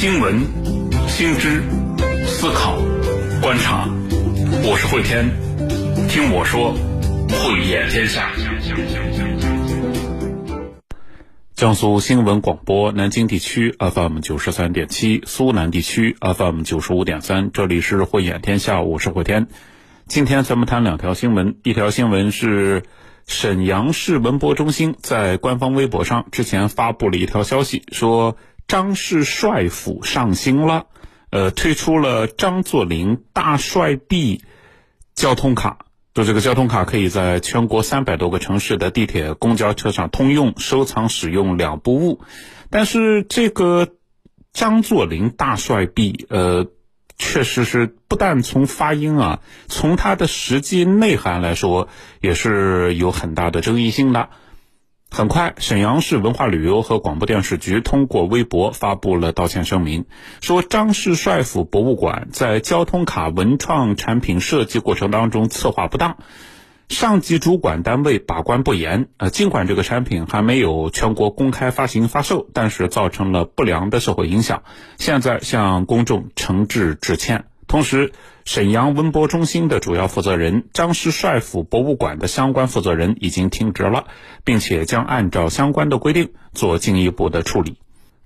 新闻、新知、思考、观察，我是慧天，听我说，慧眼天下。江苏新闻广播南京地区 FM 九十三点七，苏南地区 FM 九十五点三，这里是慧眼天下，我是慧天。今天咱们谈两条新闻，一条新闻是沈阳市文博中心在官方微博上之前发布了一条消息，说张氏帅府上新了，呃，推出了张作霖大帅币交通卡。就这个交通卡可以在全国三百多个城市的地铁、公交车上通用，收藏使用两不误。但是这个张作霖大帅币，呃，确实是不但从发音啊，从它的实际内涵来说，也是有很大的争议性的。很快，沈阳市文化旅游和广播电视局通过微博发布了道歉声明，说张氏帅府博物馆在交通卡文创产品设计过程当中策划不当，上级主管单位把关不严。呃，尽管这个产品还没有全国公开发行发售，但是造成了不良的社会影响，现在向公众诚挚致歉。同时，沈阳文博中心的主要负责人、张氏帅府博物馆的相关负责人已经停职了，并且将按照相关的规定做进一步的处理。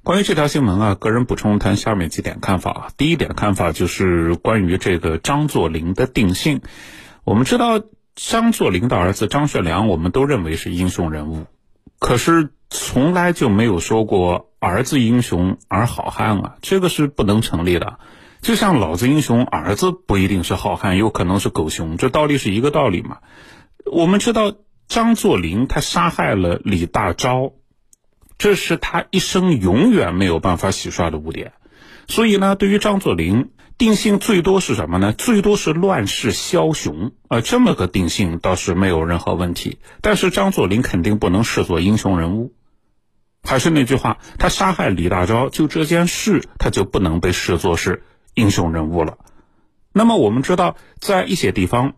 关于这条新闻啊，个人补充谈下面几点看法。第一点看法就是关于这个张作霖的定性。我们知道张作霖的儿子张学良，我们都认为是英雄人物，可是从来就没有说过儿子英雄儿好汉啊，这个是不能成立的。就像老子英雄，儿子不一定是好汉，有可能是狗熊，这道理是一个道理嘛。我们知道张作霖他杀害了李大钊，这是他一生永远没有办法洗刷的污点。所以呢，对于张作霖定性最多是什么呢？最多是乱世枭雄啊，这么个定性倒是没有任何问题。但是张作霖肯定不能视作英雄人物。还是那句话，他杀害李大钊，就这件事，他就不能被视作是。英雄人物了。那么我们知道，在一些地方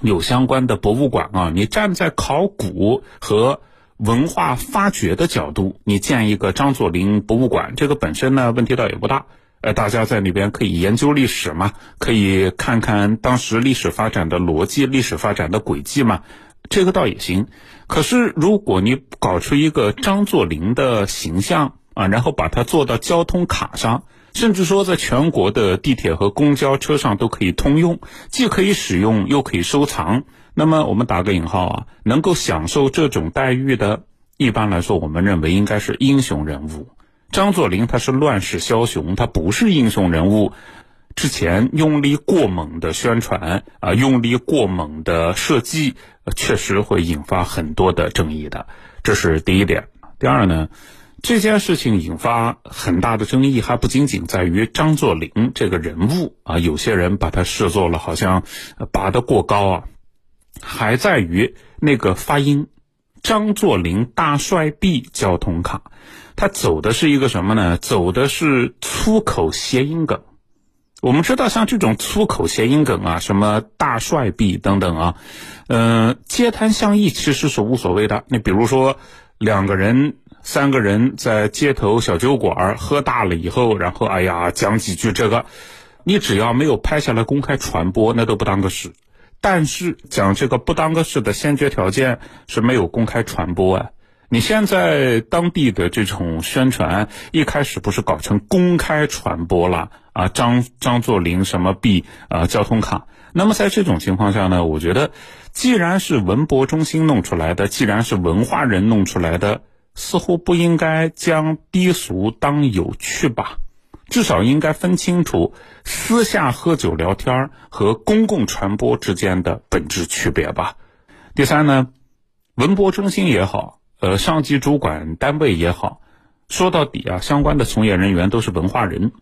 有相关的博物馆啊，你站在考古和文化发掘的角度，你建一个张作霖博物馆，这个本身呢问题倒也不大。呃，大家在那边可以研究历史嘛，可以看看当时历史发展的逻辑、历史发展的轨迹嘛，这个倒也行。可是如果你搞出一个张作霖的形象啊，然后把它做到交通卡上。甚至说，在全国的地铁和公交车上都可以通用，既可以使用又可以收藏。那么，我们打个引号啊，能够享受这种待遇的，一般来说，我们认为应该是英雄人物。张作霖他是乱世枭雄，他不是英雄人物。之前用力过猛的宣传啊，用力过猛的设计，确实会引发很多的争议的。这是第一点。第二呢？这件事情引发很大的争议，还不仅仅在于张作霖这个人物啊，有些人把他视作了好像拔得过高啊，还在于那个发音。张作霖大帅币交通卡，他走的是一个什么呢？走的是粗口谐音梗。我们知道，像这种粗口谐音梗啊，什么大帅币等等啊，嗯，街摊巷议其实是无所谓的。你比如说两个人。三个人在街头小酒馆喝大了以后，然后哎呀讲几句这个，你只要没有拍下来公开传播，那都不当个事。但是讲这个不当个事的先决条件是没有公开传播啊。你现在当地的这种宣传一开始不是搞成公开传播了啊？张张作霖什么币啊交通卡？那么在这种情况下呢，我觉得既然是文博中心弄出来的，既然是文化人弄出来的。似乎不应该将低俗当有趣吧，至少应该分清楚私下喝酒聊天和公共传播之间的本质区别吧。第三呢，文博中心也好，呃，上级主管单位也好，说到底啊，相关的从业人员都是文化人，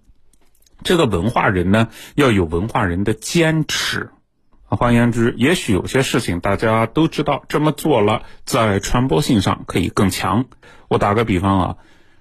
这个文化人呢，要有文化人的坚持。换言之，也许有些事情大家都知道，这么做了，在传播性上可以更强。我打个比方啊，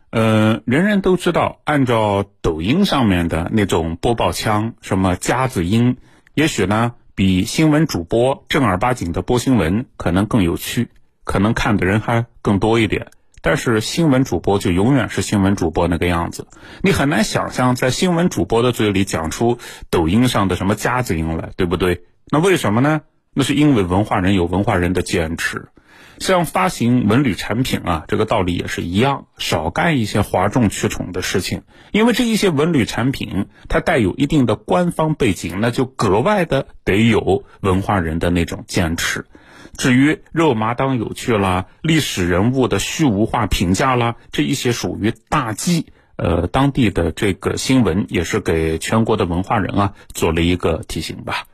呃，人人都知道，按照抖音上面的那种播报腔，什么夹子音，也许呢，比新闻主播正儿八经的播新闻可能更有趣，可能看的人还更多一点。但是新闻主播就永远是新闻主播那个样子，你很难想象在新闻主播的嘴里讲出抖音上的什么夹子音来，对不对？那为什么呢？那是因为文化人有文化人的坚持。像发行文旅产品啊，这个道理也是一样，少干一些哗众取宠的事情，因为这一些文旅产品它带有一定的官方背景，那就格外的得有文化人的那种坚持。至于肉麻当有趣啦，历史人物的虚无化评价啦，这一些属于大忌。呃，当地的这个新闻也是给全国的文化人啊做了一个提醒吧。